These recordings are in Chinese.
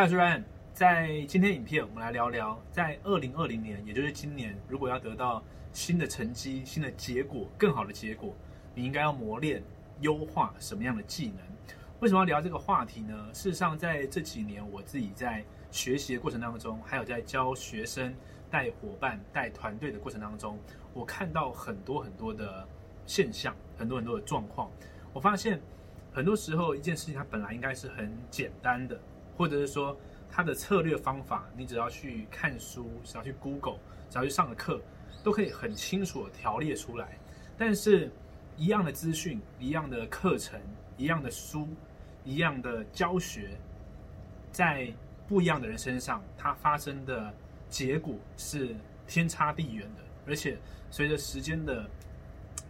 嗨，我是 Ryan。在今天影片，我们来聊聊，在二零二零年，也就是今年，如果要得到新的成绩、新的结果、更好的结果，你应该要磨练、优化什么样的技能？为什么要聊这个话题呢？事实上，在这几年，我自己在学习的过程当中，还有在教学生、带伙伴、带团队的过程当中，我看到很多很多的现象，很多很多的状况。我发现，很多时候一件事情它本来应该是很简单的，或者是说他的策略方法，你只要去看书，只要去 Google，只要去上个课，都可以很清楚的条列出来。但是，一样的资讯，一样的课程，一样的书。一样的教学，在不一样的人身上，它发生的结果是天差地远的。而且随着时间的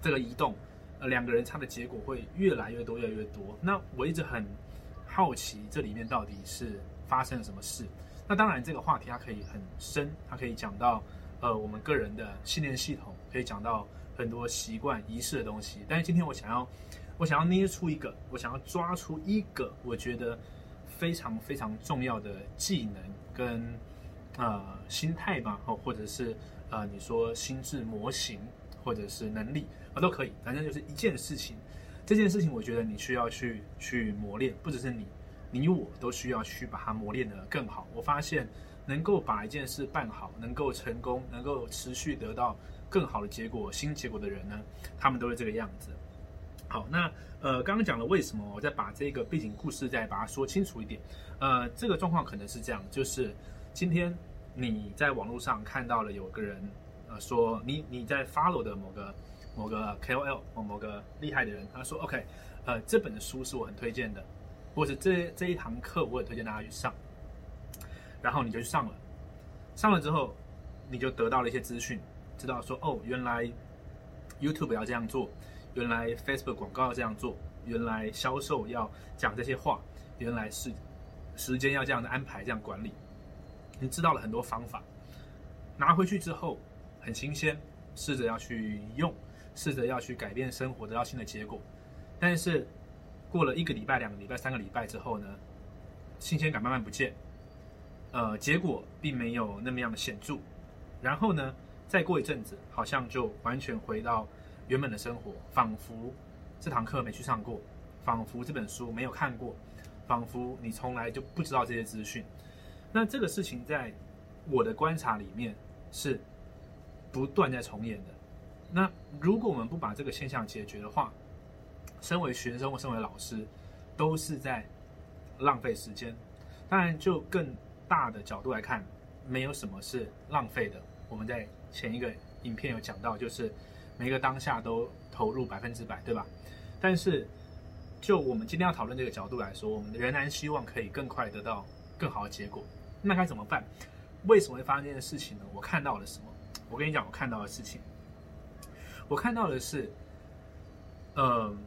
这个移动，呃，两个人差的结果会越来越多，越来越多。那我一直很好奇，这里面到底是发生了什么事？那当然，这个话题它可以很深，它可以讲到呃我们个人的信念系统，可以讲到很多习惯、仪式的东西。但是今天我想要。我想要捏出一个，我想要抓出一个，我觉得非常非常重要的技能跟呃心态吧，哦，或者是呃你说心智模型，或者是能力啊都可以，反正就是一件事情。这件事情我觉得你需要去去磨练，不只是你，你我都需要去把它磨练得更好。我发现能够把一件事办好，能够成功，能够持续得到更好的结果、新结果的人呢，他们都是这个样子。好，那呃，刚刚讲了为什么，我再把这个背景故事再把它说清楚一点。呃，这个状况可能是这样，就是今天你在网络上看到了有个人，呃，说你你在 follow 的某个某个 KOL 或某个厉害的人，他说 OK，呃，这本的书是我很推荐的，或者这这一堂课我也推荐大家去上，然后你就去上了，上了之后你就得到了一些资讯，知道说哦，原来 YouTube 要这样做。原来 Facebook 广告要这样做，原来销售要讲这些话，原来是时间要这样的安排，这样管理。你知道了很多方法，拿回去之后很新鲜，试着要去用，试着要去改变生活，得到新的结果。但是过了一个礼拜、两个礼拜、三个礼拜之后呢，新鲜感慢慢不见，呃，结果并没有那么样的显著。然后呢，再过一阵子，好像就完全回到。原本的生活，仿佛这堂课没去上过，仿佛这本书没有看过，仿佛你从来就不知道这些资讯。那这个事情在我的观察里面是不断在重演的。那如果我们不把这个现象解决的话，身为学生或身为老师，都是在浪费时间。当然，就更大的角度来看，没有什么是浪费的。我们在前一个影片有讲到，就是。每个当下都投入百分之百，对吧？但是，就我们今天要讨论这个角度来说，我们仍然希望可以更快得到更好的结果。那该怎么办？为什么会发生这件事情呢？我看到了什么？我跟你讲，我看到的事情，我看到的是，嗯，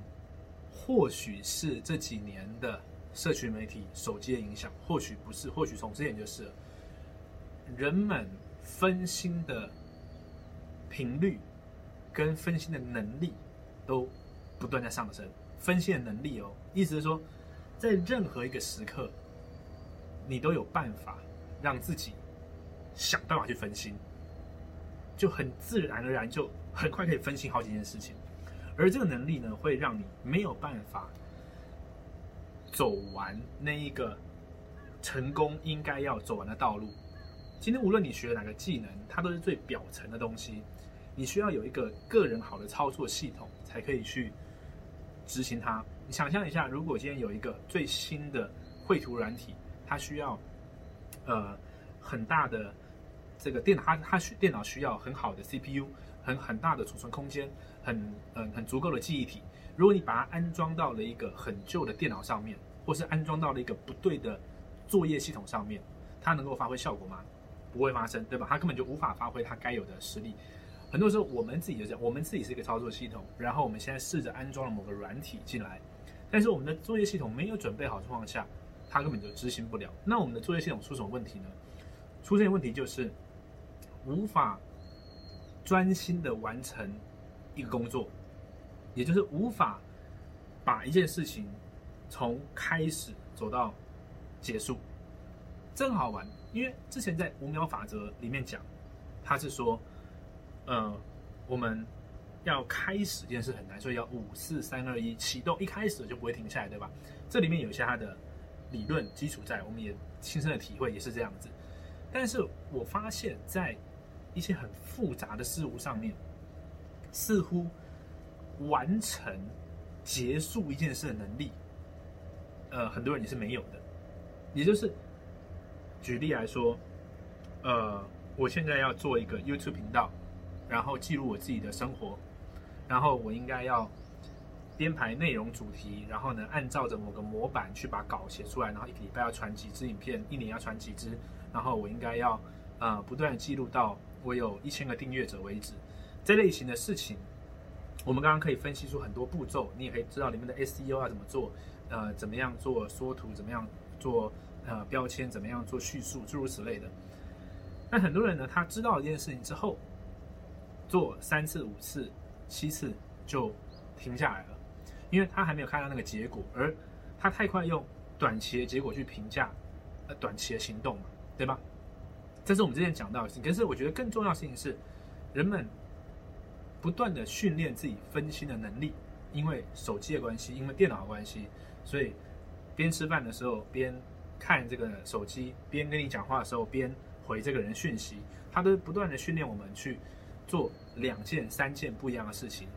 或许是这几年的社群媒体、手机的影响，或许不是，或许从之前就是人们分心的频率。跟分心的能力都不断在上升，分析的能力哦，意思是说，在任何一个时刻，你都有办法让自己想办法去分心，就很自然而然就很快可以分析好几件事情，而这个能力呢，会让你没有办法走完那一个成功应该要走完的道路。今天无论你学哪个技能，它都是最表层的东西。你需要有一个个人好的操作系统，才可以去执行它。你想象一下，如果今天有一个最新的绘图软体，它需要呃很大的这个电脑，它它需电脑需要很好的 CPU，很很大的储存空间，很嗯很足够的记忆体。如果你把它安装到了一个很旧的电脑上面，或是安装到了一个不对的作业系统上面，它能够发挥效果吗？不会发生，对吧？它根本就无法发挥它该有的实力。很多时候，我们自己就这样，我们自己是一个操作系统，然后我们现在试着安装了某个软体进来，但是我们的作业系统没有准备好情况下，它根本就执行不了。那我们的作业系统出什么问题呢？出现问题就是无法专心的完成一个工作，也就是无法把一件事情从开始走到结束。真好玩，因为之前在五秒法则里面讲，他是说，呃，我们要开始这件事很难，所以要五四三二一启动，一开始就不会停下来，对吧？这里面有一些它的理论基础在，我们也亲身的体会也是这样子。但是我发现，在一些很复杂的事物上面，似乎完成结束一件事的能力，呃，很多人也是没有的。也就是举例来说，呃，我现在要做一个 YouTube 频道，然后记录我自己的生活，然后我应该要编排内容主题，然后呢，按照着某个模板去把稿写出来，然后一个礼拜要传几支影片，一年要传几支。然后我应该要，呃，不断的记录到我有一千个订阅者为止。这类型的事情，我们刚刚可以分析出很多步骤，你也可以知道里面的 SEO 要怎么做，呃，怎么样做缩图，怎么样做呃标签，怎么样做叙述，诸如此类的。那很多人呢，他知道一件事情之后，做三次、五次、七次就停下来了，因为他还没有看到那个结果，而他太快用短期的结果去评价呃短期的行动嘛。对吧？这是我们之前讲到的事情。可是我觉得更重要的事情是，人们不断的训练自己分心的能力。因为手机的关系，因为电脑的关系，所以边吃饭的时候边看这个手机，边跟你讲话的时候边回这个人讯息，他都不断的训练我们去做两件、三件不一样的事情，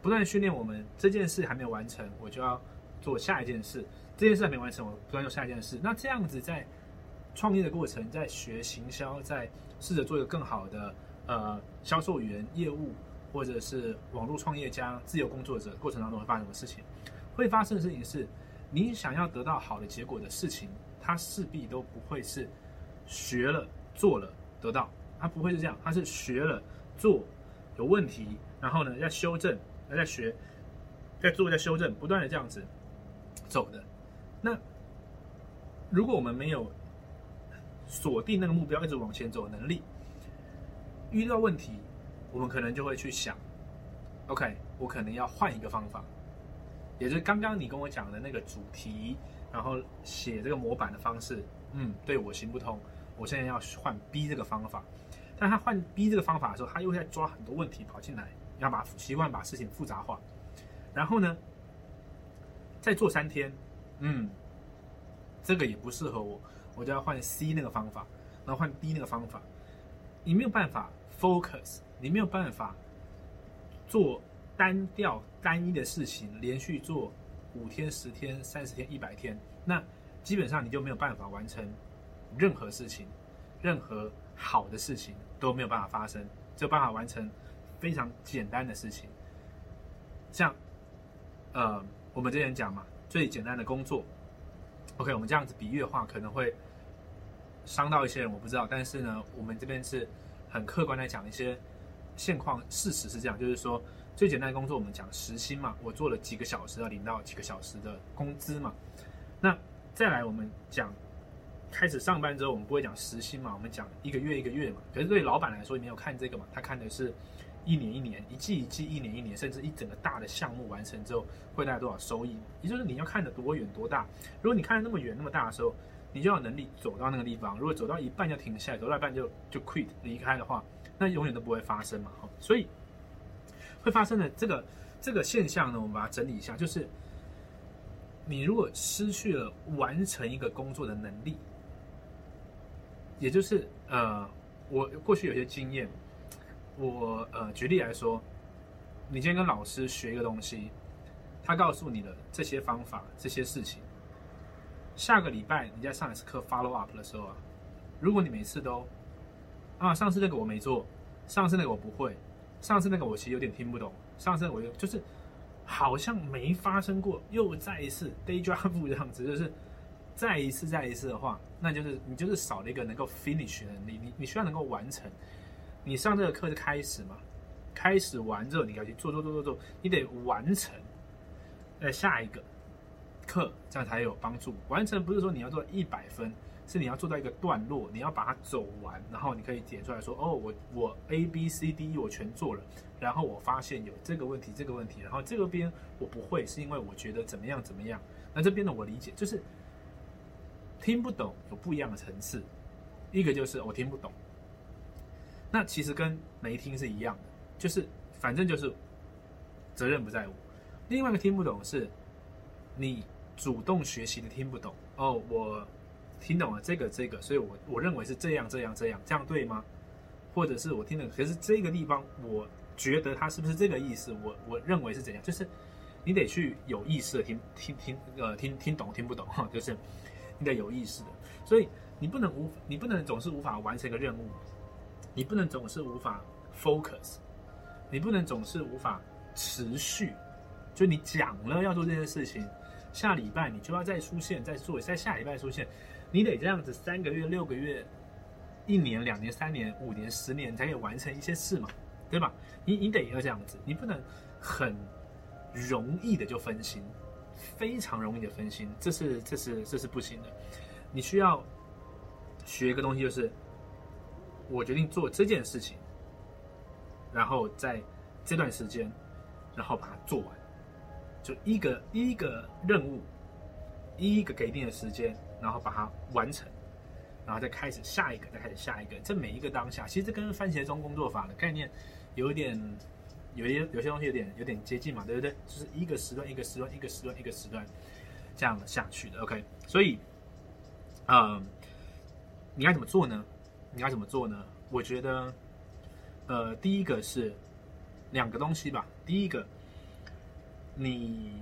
不断训练我们这件事还没有完成，我就要做下一件事；这件事还没完成，我不断做下一件事。那这样子在创业的过程，在学行销，在试着做一个更好的呃销售员、业务，或者是网络创业家、自由工作者过程当中会发生什么事情？会发生的事情是，你想要得到好的结果的事情，它势必都不会是学了做了得到，它不会是这样，它是学了做有问题，然后呢要修正，再学，再做再修正，不断的这样子走的。那如果我们没有锁定那个目标，一直往前走的能力。遇到问题，我们可能就会去想，OK，我可能要换一个方法，也就是刚刚你跟我讲的那个主题，然后写这个模板的方式，嗯，对我行不通，我现在要换 B 这个方法。但他换 B 这个方法的时候，他又在抓很多问题跑进来，要把习惯把事情复杂化，然后呢，再做三天，嗯，这个也不适合我。我就要换 C 那个方法，然后换 D 那个方法，你没有办法 focus，你没有办法做单调单一的事情，连续做五天、十天、三十天、一百天，那基本上你就没有办法完成任何事情，任何好的事情都没有办法发生，只有办法完成非常简单的事情，像呃我们之前讲嘛，最简单的工作，OK，我们这样子比喻的话，可能会。伤到一些人，我不知道。但是呢，我们这边是很客观的讲一些现况，事实是这样，就是说最简单的工作，我们讲时薪嘛，我做了几个小时要领到几个小时的工资嘛。那再来我们讲开始上班之后，我们不会讲时薪嘛，我们讲一个月一个月嘛。可是对老板来说，你没有看这个嘛，他看的是一年一年、一季一季、一年一年，甚至一整个大的项目完成之后会带来多少收益。也就是你要看的多远多大。如果你看的那么远那么大的时候，你就有能力走到那个地方。如果走到一半就停下来，走到一半就就 quit 离开的话，那永远都不会发生嘛。所以会发生的这个这个现象呢，我们把它整理一下，就是你如果失去了完成一个工作的能力，也就是呃，我过去有些经验，我呃举例来说，你今天跟老师学一个东西，他告诉你的这些方法、这些事情。下个礼拜你在上一次课 follow up 的时候啊，如果你每次都啊，上次那个我没做，上次那个我不会，上次那个我其实有点听不懂，上次我又就是好像没发生过，又再一次 day job 这样子，就是再一次再一次的话，那就是你就是少了一个能够 finish 的能力，你你需要能够完成。你上这个课是开始嘛？开始完之后你要去做做做做做，你得完成。呃下一个。课这样才有帮助。完成不是说你要做一百分，是你要做到一个段落，你要把它走完，然后你可以点出来说：“哦，我我 A B C D E 我全做了，然后我发现有这个问题，这个问题，然后这个边我不会，是因为我觉得怎么样怎么样。那这边呢，我理解就是听不懂有不一样的层次，一个就是我听不懂，那其实跟没听是一样的，就是反正就是责任不在我。另外一个听不懂是，你主动学习的听不懂哦，我听懂了这个这个，所以我我认为是这样这样这样，这样对吗？或者是我听的，可是这个地方我觉得它是不是这个意思？我我认为是怎样？就是你得去有意识的听听听呃听听懂听不懂哈，就是你得有意识的，所以你不能无你不能总是无法完成一个任务，你不能总是无法 focus，你不能总是无法持续。就你讲了要做这件事情，下礼拜你就要再出现，再做，在下礼拜出现，你得这样子三个月、六个月、一年、两年、三年、五年、十年才可以完成一些事嘛，对吧？你你得要这样子，你不能很容易的就分心，非常容易的分心，这是这是这是不行的。你需要学一个东西，就是我决定做这件事情，然后在这段时间，然后把它做完。就一个一个任务，一个给定的时间，然后把它完成，然后再开始下一个，再开始下一个。这每一个当下，其实这跟番茄钟工作法的概念有一点，有些有些东西有点有点接近嘛，对不对？就是一个时段一个时段一个时段一个时段这样下去的。OK，所以，嗯，你该怎么做呢？你该怎么做呢？我觉得，呃，第一个是两个东西吧。第一个。你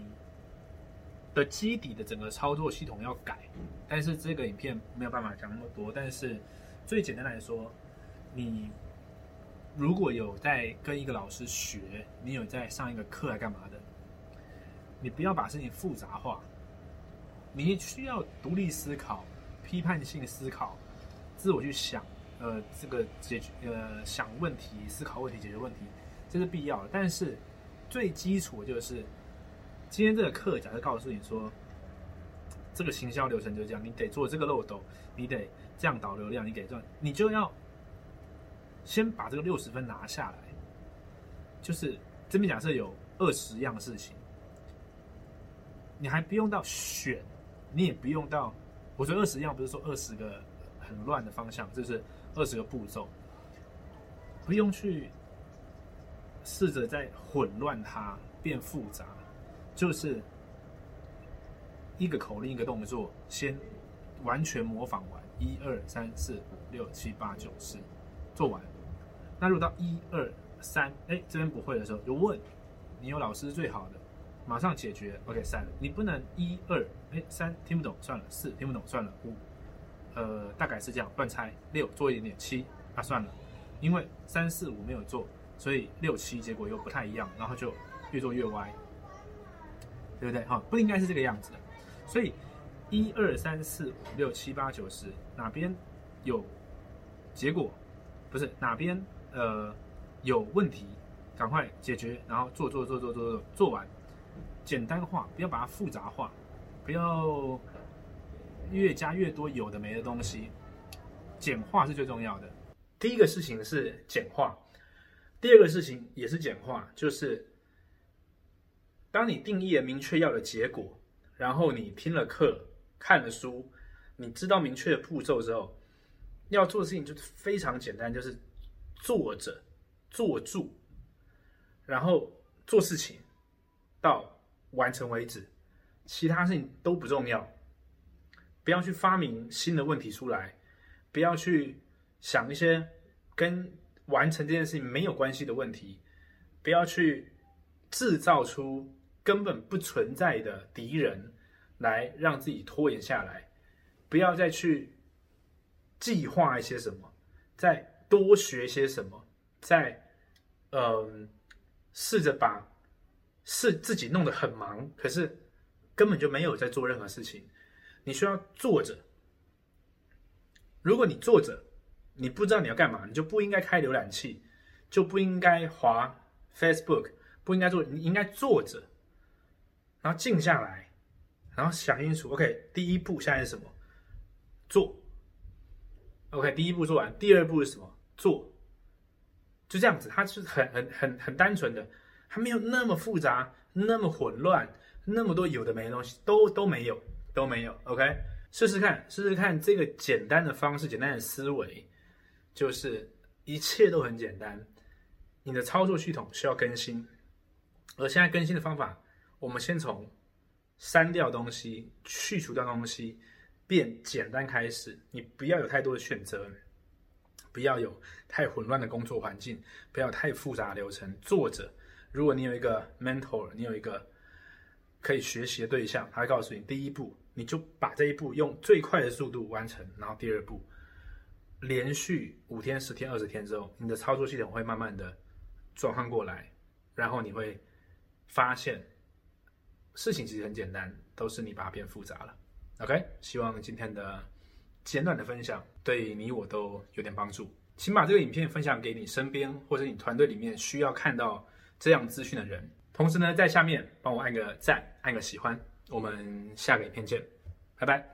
的基底的整个操作系统要改，但是这个影片没有办法讲那么多。但是最简单来说，你如果有在跟一个老师学，你有在上一个课来干嘛的，你不要把事情复杂化，你需要独立思考、批判性思考、自我去想，呃，这个解决呃想问题、思考问题、解决问题，这是必要的。但是最基础的就是。今天这个课，假设告诉你说，这个行销流程就是这样，你得做这个漏斗，你得这样导流量，你得赚，你就要先把这个六十分拿下来。就是这边假设有二十样事情，你还不用到选，你也不用到，我说二十样不是说二十个很乱的方向，就是二十个步骤，不用去试着在混乱它变复杂。就是一个口令，一个动作，先完全模仿完，一二三四五六七八九十，做完。那如果到一二三，哎，这边不会的时候，就问，你有老师最好的，马上解决。OK，三，你不能一二，哎，三听不懂算了，四听不懂算了，五，呃，大概是这样，乱猜。六做一点点，七啊算了，因为三四五没有做，所以六七结果又不太一样，然后就越做越歪。对不对？哈，不应该是这个样子的。所以，一二三四五六七八九十，哪边有结果，不是哪边呃有问题，赶快解决，然后做做做做做做做完，简单化，不要把它复杂化，不要越加越多有的没的东西，简化是最重要的。第一个事情是简化，第二个事情也是简化，就是。当你定义了明确要的结果，然后你听了课、看了书，你知道明确的步骤之后，要做的事情就非常简单，就是坐着、坐住，然后做事情到完成为止，其他事情都不重要。不要去发明新的问题出来，不要去想一些跟完成这件事情没有关系的问题，不要去制造出。根本不存在的敌人，来让自己拖延下来，不要再去计划一些什么，再多学些什么，再嗯试着把是自己弄得很忙，可是根本就没有在做任何事情。你需要坐着，如果你坐着，你不知道你要干嘛，你就不应该开浏览器，就不应该滑 Facebook，不应该做，你应该坐着。然后静下来，然后想清楚。OK，第一步现在是什么？做。OK，第一步做完，第二步是什么？做。就这样子，它是很很很很单纯的，还没有那么复杂，那么混乱，那么多有的没的东西都都没有，都没有。OK，试试看，试试看这个简单的方式，简单的思维，就是一切都很简单。你的操作系统需要更新，而现在更新的方法，我们先从删掉东西、去除掉东西，变简单开始。你不要有太多的选择，不要有太混乱的工作环境，不要太复杂的流程。作者，如果你有一个 mentor，你有一个可以学习的对象，他会告诉你，第一步，你就把这一步用最快的速度完成，然后第二步，连续五天、十天、二十天之后，你的操作系统会慢慢的转换过来，然后你会发现事情其实很简单，都是你把它变复杂了。OK，希望今天的简短的分享对你我都有点帮助，请把这个影片分享给你身边或者你团队里面需要看到这样资讯的人。同时呢，在下面帮我按个赞，按个喜欢，我们下个影片见，拜拜。